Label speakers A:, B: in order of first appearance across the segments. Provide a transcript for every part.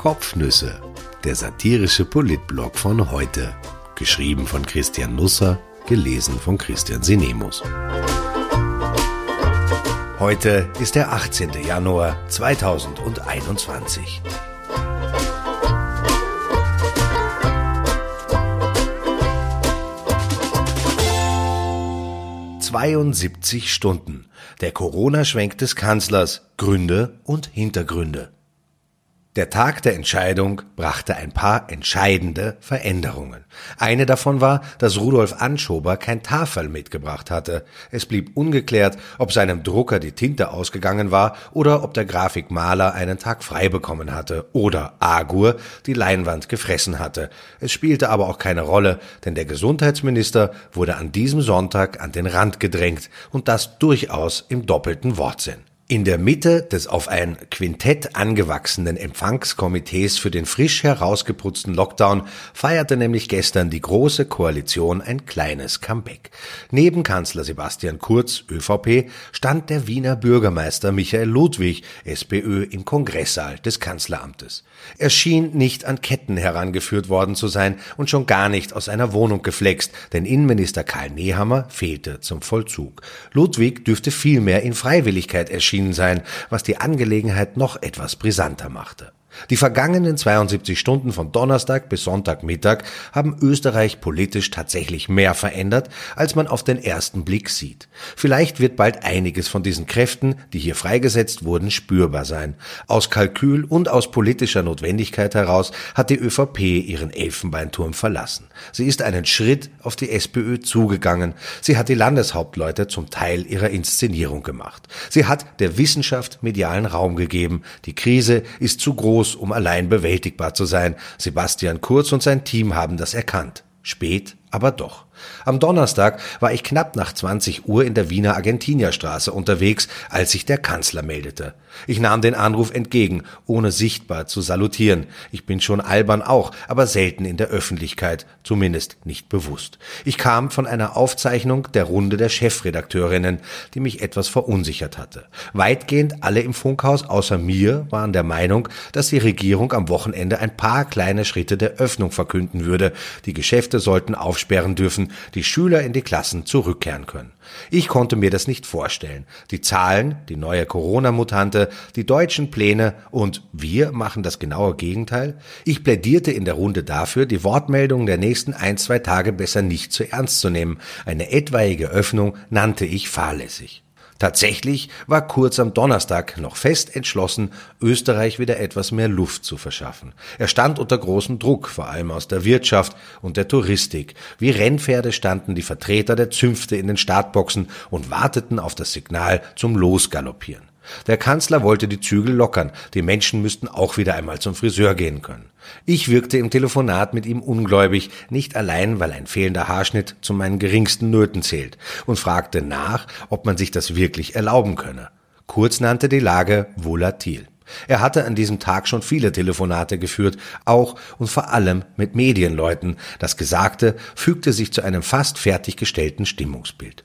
A: Kopfnüsse, der satirische Politblog von heute. Geschrieben von Christian Nusser, gelesen von Christian Sinemus. Heute ist der 18. Januar 2021. »72 Stunden. Der Corona-Schwenk des Kanzlers. Gründe und Hintergründe.« Der Tag der Entscheidung brachte ein paar entscheidende Veränderungen. Eine davon war, dass Rudolf Anschober kein Tafel mitgebracht hatte. Es blieb ungeklärt, ob seinem Drucker die Tinte ausgegangen war oder ob der Grafikmaler einen Tag frei bekommen hatte oder Agur die Leinwand gefressen hatte. Es spielte aber auch keine Rolle, denn der Gesundheitsminister wurde an diesem Sonntag an den Rand gedrängt und das durchaus im doppelten Wortsinn. In der Mitte des auf ein Quintett angewachsenen Empfangskomitees für den frisch herausgeputzten Lockdown feierte nämlich gestern die Große Koalition ein kleines Comeback. Neben Kanzler Sebastian Kurz, ÖVP, stand der Wiener Bürgermeister Michael Ludwig, SPÖ, im Kongresssaal des Kanzleramtes. Er schien nicht an Ketten herangeführt worden zu sein und schon gar nicht aus einer Wohnung geflext, denn Innenminister Karl Nehammer fehlte zum Vollzug. Ludwig dürfte vielmehr in Freiwilligkeit erschienen erschienen sein, was die Angelegenheit noch etwas brisanter machte. Die vergangenen 72 Stunden von Donnerstag bis Sonntagmittag haben Österreich politisch tatsächlich mehr verändert, als man auf den ersten Blick sieht. Vielleicht wird bald einiges von diesen Kräften, die hier freigesetzt wurden, spürbar sein. Aus Kalkül und aus politischer Notwendigkeit heraus hat die ÖVP ihren Elfenbeinturm verlassen. Sie ist einen Schritt auf die SPÖ zugegangen. Sie hat die Landeshauptleute zum Teil ihrer Inszenierung gemacht. Sie hat der Wissenschaft medialen Raum gegeben. Die Krise ist zu groß groß, um allein bewältigbar zu sein. Sebastian Kurz und sein Team haben das erkannt. Spät, aber doch. Am Donnerstag war ich knapp nach 20 Uhr in der Wiener Argentinierstraße unterwegs, als sich der Kanzler meldete. Ich nahm den Anruf entgegen, ohne sichtbar zu salutieren. Ich bin schon albern auch, aber selten in der Öffentlichkeit, zumindest nicht bewusst. Ich kam von einer Aufzeichnung der Runde der Chefredakteurinnen, die mich etwas verunsichert hatte. Weitgehend alle im Funkhaus außer mir waren der Meinung, dass die Regierung am Wochenende ein paar kleine Schritte der Öffnung verkünden würde. Die Geschäfte sollten aufsperren dürfen, die Schüler in die Klassen zurückkehren können. Ich konnte mir das nicht vorstellen. Die Zahlen, die neue Corona-Mutante, die deutschen Pläne und wir machen das genaue Gegenteil. Ich plädierte in der Runde dafür, die Wortmeldungen der nächsten ein, zwei Tage besser nicht zu ernst zu nehmen. Eine etwaige Öffnung nannte ich fahrlässig. Tatsächlich war Kurz am Donnerstag noch fest entschlossen, Österreich wieder etwas mehr Luft zu verschaffen. Er stand unter großem Druck, vor allem aus der Wirtschaft und der Touristik. Wie Rennpferde standen die Vertreter der Zünfte in den Startboxen und warteten auf das Signal zum Losgaloppieren. Der Kanzler wollte die Zügel lockern, die Menschen müssten auch wieder einmal zum Friseur gehen können. Ich wirkte im Telefonat mit ihm ungläubig, nicht allein, weil ein fehlender Haarschnitt zu meinen geringsten Nöten zählt, und fragte nach, ob man sich das wirklich erlauben könne. Kurz nannte die Lage volatil. Er hatte an diesem Tag schon viele Telefonate geführt, auch und vor allem mit Medienleuten. Das Gesagte fügte sich zu einem fast fertiggestellten Stimmungsbild.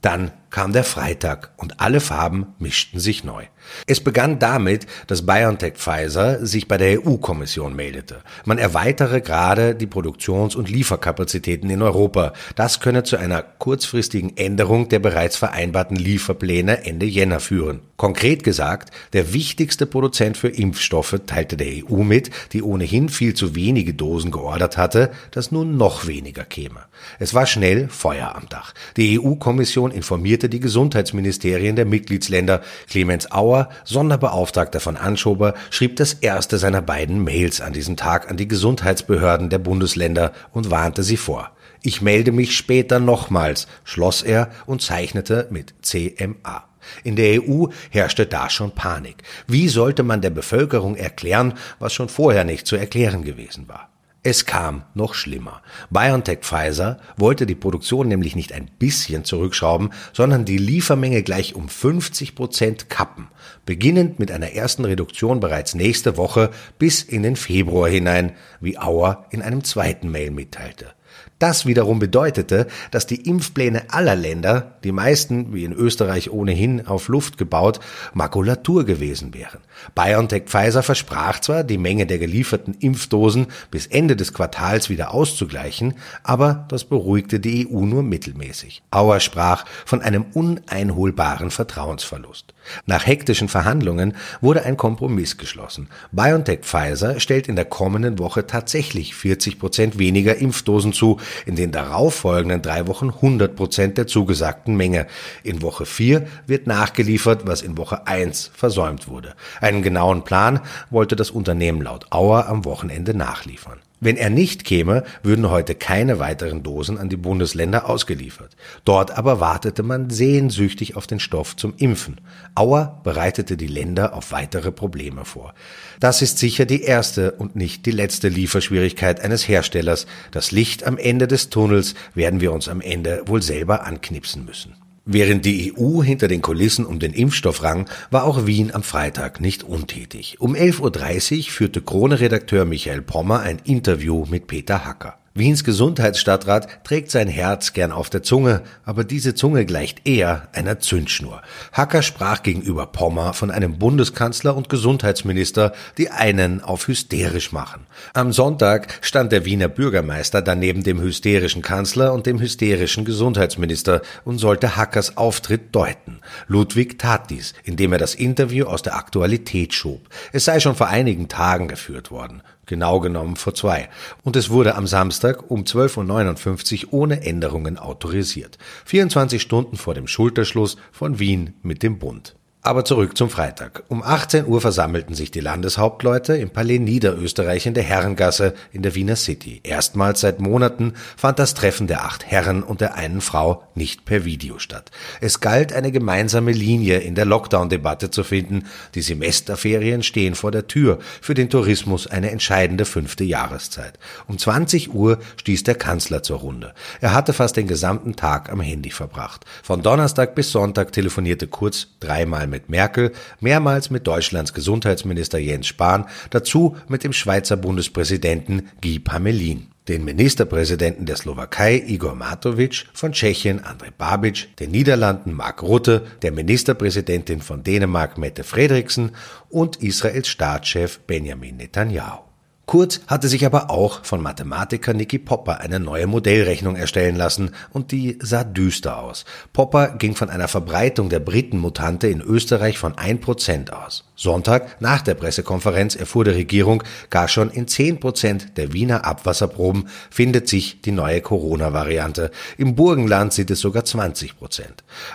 A: Dann kam der Freitag und alle Farben mischten sich neu. Es begann damit, dass BioNTech Pfizer sich bei der EU-Kommission meldete. Man erweitere gerade die Produktions- und Lieferkapazitäten in Europa. Das könne zu einer kurzfristigen Änderung der bereits vereinbarten Lieferpläne Ende Jänner führen. Konkret gesagt, der wichtigste Produzent für Impfstoffe teilte der EU mit, die ohnehin viel zu wenige Dosen geordert hatte, dass nun noch weniger käme. Es war schnell Feuer am Dach. Die EU-Kommission informierte informierte die Gesundheitsministerien der Mitgliedsländer. Clemens Auer, Sonderbeauftragter von Anschober, schrieb das erste seiner beiden Mails an diesem Tag an die Gesundheitsbehörden der Bundesländer und warnte sie vor. Ich melde mich später nochmals, schloss er und zeichnete mit CMA. In der EU herrschte da schon Panik. Wie sollte man der Bevölkerung erklären, was schon vorher nicht zu erklären gewesen war? Es kam noch schlimmer. BioNTech Pfizer wollte die Produktion nämlich nicht ein bisschen zurückschrauben, sondern die Liefermenge gleich um 50 Prozent kappen, beginnend mit einer ersten Reduktion bereits nächste Woche bis in den Februar hinein, wie Auer in einem zweiten Mail mitteilte. Das wiederum bedeutete, dass die Impfpläne aller Länder, die meisten, wie in Österreich ohnehin auf Luft gebaut, Makulatur gewesen wären. BioNTech Pfizer versprach zwar, die Menge der gelieferten Impfdosen bis Ende des Quartals wieder auszugleichen, aber das beruhigte die EU nur mittelmäßig. Auer sprach von einem uneinholbaren Vertrauensverlust. Nach hektischen Verhandlungen wurde ein Kompromiss geschlossen. BioNTech Pfizer stellt in der kommenden Woche tatsächlich 40 Prozent weniger Impfdosen zu, in den darauffolgenden drei Wochen 100 Prozent der zugesagten Menge. In Woche 4 wird nachgeliefert, was in Woche 1 versäumt wurde. Einen genauen Plan wollte das Unternehmen laut Auer am Wochenende nachliefern. Wenn er nicht käme, würden heute keine weiteren Dosen an die Bundesländer ausgeliefert. Dort aber wartete man sehnsüchtig auf den Stoff zum Impfen. Auer bereitete die Länder auf weitere Probleme vor. Das ist sicher die erste und nicht die letzte Lieferschwierigkeit eines Herstellers. Das Licht am Ende des Tunnels werden wir uns am Ende wohl selber anknipsen müssen. Während die EU hinter den Kulissen um den Impfstoff rang, war auch Wien am Freitag nicht untätig. Um 11.30 Uhr führte Krone-Redakteur Michael Pommer ein Interview mit Peter Hacker. Wiens Gesundheitsstadtrat trägt sein Herz gern auf der Zunge, aber diese Zunge gleicht eher einer Zündschnur. Hacker sprach gegenüber Pommer von einem Bundeskanzler und Gesundheitsminister, die einen auf hysterisch machen. Am Sonntag stand der Wiener Bürgermeister daneben dem hysterischen Kanzler und dem hysterischen Gesundheitsminister und sollte Hackers Auftritt deuten. Ludwig tat dies, indem er das Interview aus der Aktualität schob. Es sei schon vor einigen Tagen geführt worden genau genommen vor zwei. Und es wurde am Samstag um 12.59 Uhr ohne Änderungen autorisiert. 24 Stunden vor dem Schulterschluss von Wien mit dem Bund. Aber zurück zum Freitag. Um 18 Uhr versammelten sich die Landeshauptleute im Palais Niederösterreich in der Herrengasse in der Wiener City. Erstmals seit Monaten fand das Treffen der acht Herren und der einen Frau nicht per Video statt. Es galt eine gemeinsame Linie in der Lockdown-Debatte zu finden. Die Semesterferien stehen vor der Tür. Für den Tourismus eine entscheidende fünfte Jahreszeit. Um 20 Uhr stieß der Kanzler zur Runde. Er hatte fast den gesamten Tag am Handy verbracht. Von Donnerstag bis Sonntag telefonierte Kurz dreimal mit Merkel, mehrmals mit Deutschlands Gesundheitsminister Jens Spahn, dazu mit dem Schweizer Bundespräsidenten Guy Pamelin den Ministerpräsidenten der Slowakei Igor Matovic, von Tschechien Andrej Babic, den Niederlanden Mark Rutte, der Ministerpräsidentin von Dänemark Mette Frederiksen und Israels Staatschef Benjamin Netanyahu. Kurz hatte sich aber auch von Mathematiker Nicky Popper eine neue Modellrechnung erstellen lassen und die sah düster aus. Popper ging von einer Verbreitung der Britenmutante in Österreich von 1% aus. Sonntag nach der Pressekonferenz erfuhr die Regierung, gar schon in 10% der Wiener Abwasserproben findet sich die neue Corona-Variante. Im Burgenland sind es sogar 20%.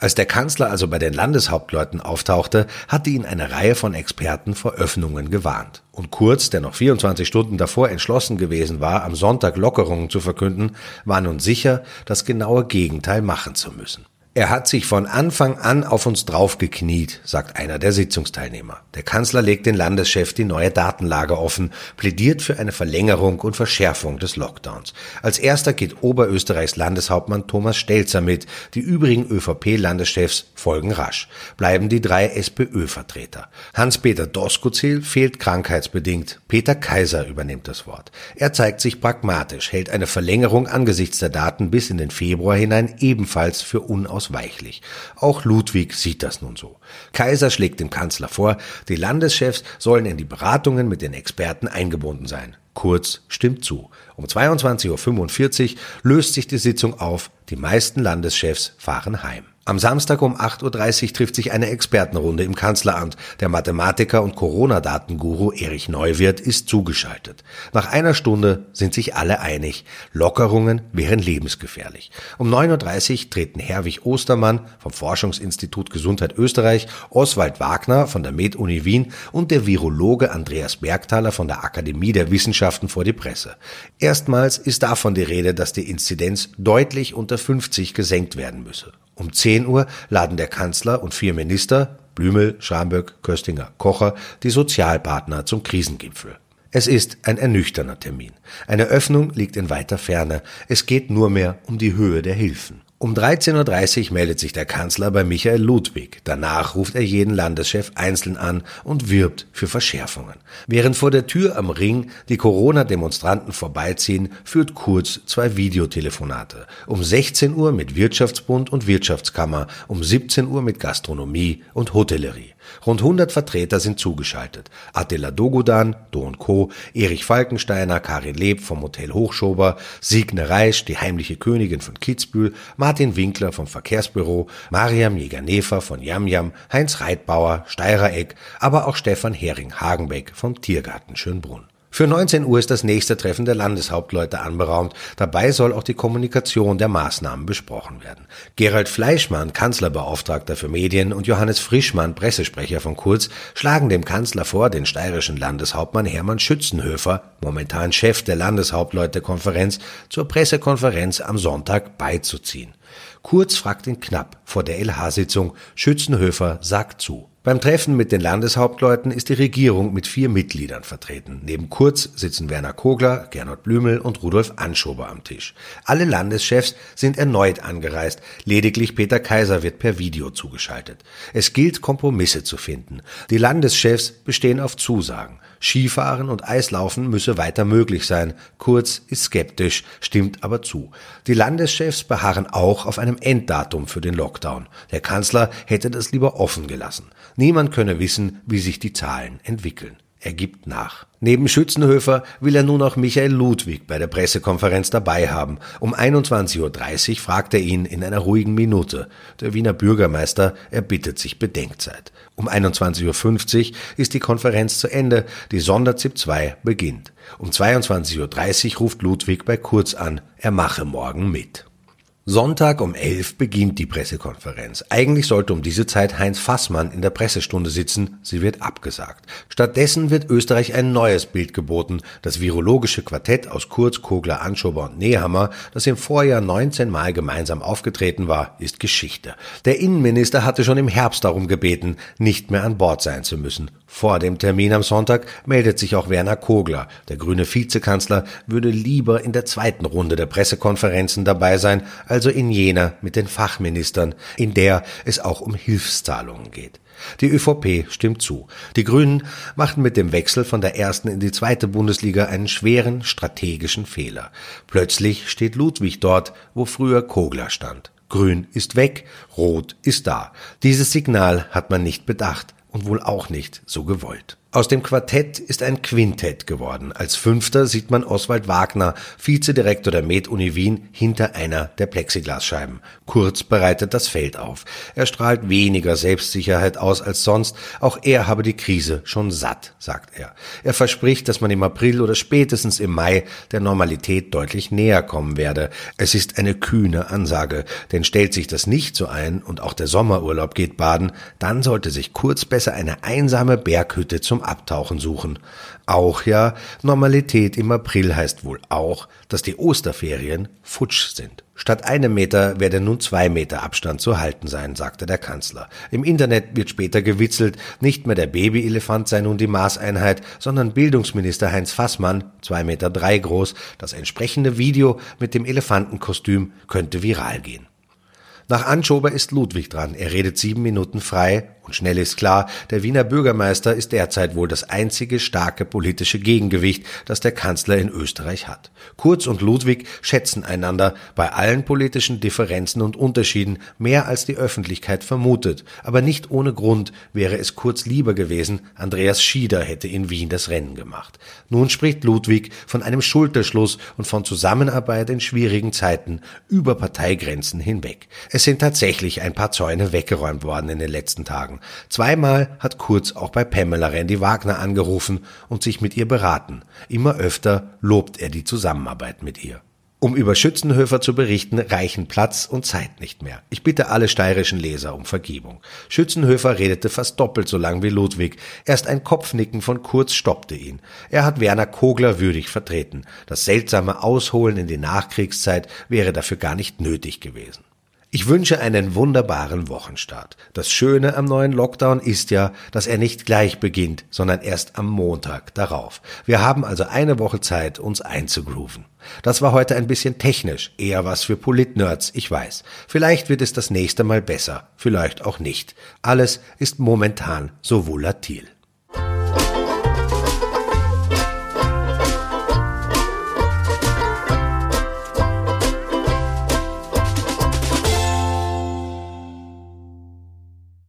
A: Als der Kanzler also bei den Landeshauptleuten auftauchte, hatte ihn eine Reihe von Experten vor Öffnungen gewarnt. Und Kurz, der noch 24 Stunden davor entschlossen gewesen war, am Sonntag Lockerungen zu verkünden, war nun sicher, das genaue Gegenteil machen zu müssen. Er hat sich von Anfang an auf uns draufgekniet, sagt einer der Sitzungsteilnehmer. Der Kanzler legt den Landeschef die neue Datenlage offen, plädiert für eine Verlängerung und Verschärfung des Lockdowns. Als erster geht Oberösterreichs Landeshauptmann Thomas Stelzer mit. Die übrigen ÖVP-Landeschefs folgen rasch. Bleiben die drei SPÖ-Vertreter. Hans-Peter Doskozil fehlt krankheitsbedingt. Peter Kaiser übernimmt das Wort. Er zeigt sich pragmatisch, hält eine Verlängerung angesichts der Daten bis in den Februar hinein ebenfalls für unaus unausweichlich. Auch Ludwig sieht das nun so. Kaiser schlägt dem Kanzler vor, die Landeschefs sollen in die Beratungen mit den Experten eingebunden sein. Kurz stimmt zu. Um 22.45 Uhr löst sich die Sitzung auf, die meisten Landeschefs fahren heim. Am Samstag um 8.30 Uhr trifft sich eine Expertenrunde im Kanzleramt. Der Mathematiker und Corona-Datenguru Erich Neuwirth ist zugeschaltet. Nach einer Stunde sind sich alle einig. Lockerungen wären lebensgefährlich. Um 9.30 Uhr treten Herwig Ostermann vom Forschungsinstitut Gesundheit Österreich, Oswald Wagner von der Med-Uni Wien und der Virologe Andreas Bergthaler von der Akademie der Wissenschaften vor die Presse. Erstmals ist davon die Rede, dass die Inzidenz deutlich unter 50 gesenkt werden müsse. Um 10 Uhr laden der Kanzler und vier Minister, Blümel, Scharmböck, Köstinger, Kocher, die Sozialpartner zum Krisengipfel. Es ist ein ernüchterner Termin. Eine Öffnung liegt in weiter Ferne. Es geht nur mehr um die Höhe der Hilfen. Um 13.30 Uhr meldet sich der Kanzler bei Michael Ludwig. Danach ruft er jeden Landeschef einzeln an und wirbt für Verschärfungen. Während vor der Tür am Ring die Corona-Demonstranten vorbeiziehen, führt Kurz zwei Videotelefonate. Um 16 Uhr mit Wirtschaftsbund und Wirtschaftskammer, um 17 Uhr mit Gastronomie und Hotellerie. Rund 100 Vertreter sind zugeschaltet. Attila Dogudan, Do Co., Erich Falkensteiner, Karin Leb vom Hotel Hochschober, Signe Reisch, die heimliche Königin von Kitzbühel, Martin Winkler vom Verkehrsbüro, Mariam Jäger-Nefer von Yamyam, Heinz Reitbauer, Steirer Eck, aber auch Stefan Hering-Hagenbeck vom Tiergarten Schönbrunn. Für 19 Uhr ist das nächste Treffen der Landeshauptleute anberaumt. Dabei soll auch die Kommunikation der Maßnahmen besprochen werden. Gerald Fleischmann, Kanzlerbeauftragter für Medien, und Johannes Frischmann, Pressesprecher von Kurz, schlagen dem Kanzler vor, den steirischen Landeshauptmann Hermann Schützenhöfer, momentan Chef der Landeshauptleutekonferenz, zur Pressekonferenz am Sonntag beizuziehen. Kurz fragt ihn knapp vor der LH-Sitzung. Schützenhöfer sagt zu. Beim Treffen mit den Landeshauptleuten ist die Regierung mit vier Mitgliedern vertreten. Neben Kurz sitzen Werner Kogler, Gernot Blümel und Rudolf Anschober am Tisch. Alle Landeschefs sind erneut angereist. Lediglich Peter Kaiser wird per Video zugeschaltet. Es gilt, Kompromisse zu finden. Die Landeschefs bestehen auf Zusagen. Skifahren und Eislaufen müsse weiter möglich sein. Kurz ist skeptisch, stimmt aber zu. Die Landeschefs beharren auch auf einem Enddatum für den Lockdown. Der Kanzler hätte das lieber offen gelassen. Niemand könne wissen, wie sich die Zahlen entwickeln. Er gibt nach. Neben Schützenhöfer will er nun auch Michael Ludwig bei der Pressekonferenz dabei haben. Um 21.30 Uhr fragt er ihn in einer ruhigen Minute. Der Wiener Bürgermeister erbittet sich Bedenkzeit. Um 21.50 Uhr ist die Konferenz zu Ende. Die Sonderzip 2 beginnt. Um 22.30 Uhr ruft Ludwig bei Kurz an. Er mache morgen mit. Sonntag um elf beginnt die Pressekonferenz. Eigentlich sollte um diese Zeit Heinz Fassmann in der Pressestunde sitzen, sie wird abgesagt. Stattdessen wird Österreich ein neues Bild geboten. Das virologische Quartett aus Kurz, Kogler, Anschober und Nehammer, das im Vorjahr 19 Mal gemeinsam aufgetreten war, ist Geschichte. Der Innenminister hatte schon im Herbst darum gebeten, nicht mehr an Bord sein zu müssen. Vor dem Termin am Sonntag meldet sich auch Werner Kogler. Der grüne Vizekanzler würde lieber in der zweiten Runde der Pressekonferenzen dabei sein, also in jener mit den Fachministern, in der es auch um Hilfszahlungen geht. Die ÖVP stimmt zu. Die Grünen machten mit dem Wechsel von der ersten in die zweite Bundesliga einen schweren strategischen Fehler. Plötzlich steht Ludwig dort, wo früher Kogler stand. Grün ist weg, Rot ist da. Dieses Signal hat man nicht bedacht und wohl auch nicht so gewollt. Aus dem Quartett ist ein Quintett geworden. Als Fünfter sieht man Oswald Wagner, Vizedirektor der Med-Uni Wien, hinter einer der Plexiglasscheiben. Kurz bereitet das Feld auf. Er strahlt weniger Selbstsicherheit aus als sonst. Auch er habe die Krise schon satt, sagt er. Er verspricht, dass man im April oder spätestens im Mai der Normalität deutlich näher kommen werde. Es ist eine kühne Ansage, denn stellt sich das nicht so ein und auch der Sommerurlaub geht baden, dann sollte sich Kurz besser eine einsame Berghütte Abtauchen suchen. Auch ja, Normalität im April heißt wohl auch, dass die Osterferien futsch sind. Statt einem Meter werde nun zwei Meter Abstand zu halten sein, sagte der Kanzler. Im Internet wird später gewitzelt, nicht mehr der Babyelefant sei nun die Maßeinheit, sondern Bildungsminister Heinz Fassmann, zwei Meter drei groß, das entsprechende Video mit dem Elefantenkostüm könnte viral gehen. Nach Anschober ist Ludwig dran. Er redet sieben Minuten frei und schnell ist klar, der Wiener Bürgermeister ist derzeit wohl das einzige starke politische Gegengewicht, das der Kanzler in Österreich hat. Kurz und Ludwig schätzen einander bei allen politischen Differenzen und Unterschieden mehr als die Öffentlichkeit vermutet. Aber nicht ohne Grund wäre es Kurz lieber gewesen, Andreas Schieder hätte in Wien das Rennen gemacht. Nun spricht Ludwig von einem Schulterschluss und von Zusammenarbeit in schwierigen Zeiten über Parteigrenzen hinweg. Es sind tatsächlich ein paar Zäune weggeräumt worden in den letzten Tagen sagen. Zweimal hat Kurz auch bei Pamela Randy Wagner angerufen und sich mit ihr beraten. Immer öfter lobt er die Zusammenarbeit mit ihr. Um über Schützenhöfer zu berichten, reichen Platz und Zeit nicht mehr. Ich bitte alle steirischen Leser um Vergebung. Schützenhöfer redete fast doppelt so lang wie Ludwig. Erst ein Kopfnicken von Kurz stoppte ihn. Er hat Werner Kogler würdig vertreten. Das seltsame Ausholen in die Nachkriegszeit wäre dafür gar nicht nötig gewesen. Ich wünsche einen wunderbaren Wochenstart. Das Schöne am neuen Lockdown ist ja, dass er nicht gleich beginnt, sondern erst am Montag darauf. Wir haben also eine Woche Zeit, uns einzugrooven. Das war heute ein bisschen technisch, eher was für Politnerds, ich weiß. Vielleicht wird es das nächste Mal besser, vielleicht auch nicht. Alles ist momentan so volatil.